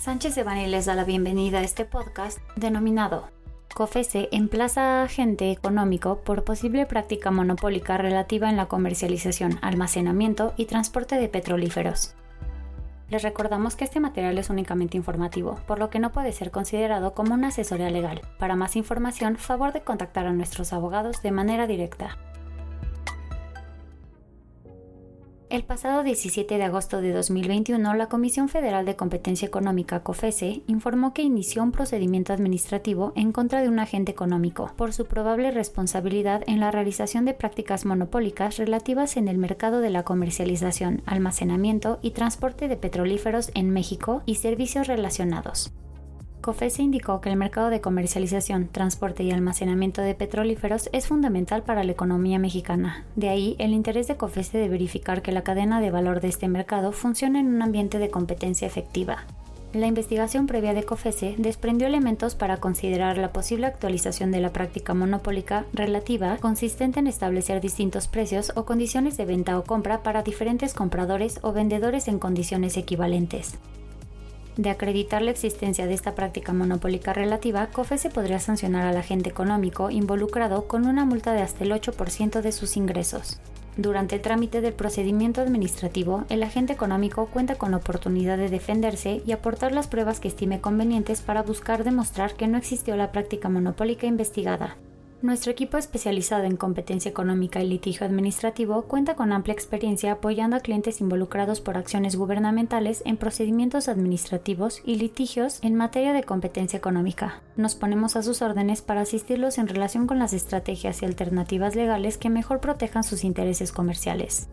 Sánchez Devani les da la bienvenida a este podcast denominado COFESE emplaza a agente económico por posible práctica monopólica relativa en la comercialización, almacenamiento y transporte de petrolíferos. Les recordamos que este material es únicamente informativo, por lo que no puede ser considerado como una asesoría legal. Para más información, favor de contactar a nuestros abogados de manera directa. El pasado 17 de agosto de 2021, la Comisión Federal de Competencia Económica, COFESE, informó que inició un procedimiento administrativo en contra de un agente económico por su probable responsabilidad en la realización de prácticas monopólicas relativas en el mercado de la comercialización, almacenamiento y transporte de petrolíferos en México y servicios relacionados. COFESE indicó que el mercado de comercialización, transporte y almacenamiento de petrolíferos es fundamental para la economía mexicana. De ahí el interés de COFESE de verificar que la cadena de valor de este mercado funciona en un ambiente de competencia efectiva. La investigación previa de COFESE desprendió elementos para considerar la posible actualización de la práctica monopólica relativa consistente en establecer distintos precios o condiciones de venta o compra para diferentes compradores o vendedores en condiciones equivalentes de acreditar la existencia de esta práctica monopólica relativa, COFESE podría sancionar al agente económico involucrado con una multa de hasta el 8% de sus ingresos. Durante el trámite del procedimiento administrativo, el agente económico cuenta con la oportunidad de defenderse y aportar las pruebas que estime convenientes para buscar demostrar que no existió la práctica monopólica investigada. Nuestro equipo especializado en competencia económica y litigio administrativo cuenta con amplia experiencia apoyando a clientes involucrados por acciones gubernamentales en procedimientos administrativos y litigios en materia de competencia económica. Nos ponemos a sus órdenes para asistirlos en relación con las estrategias y alternativas legales que mejor protejan sus intereses comerciales.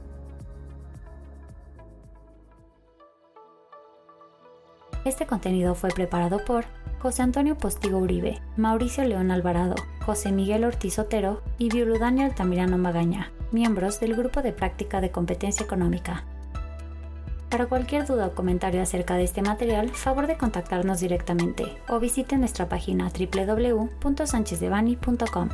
Este contenido fue preparado por José Antonio Postigo Uribe, Mauricio León Alvarado, José Miguel Ortiz Otero y Violudania Altamirano Magaña, miembros del Grupo de Práctica de Competencia Económica. Para cualquier duda o comentario acerca de este material, favor de contactarnos directamente o visite nuestra página www.sanchezdevani.com.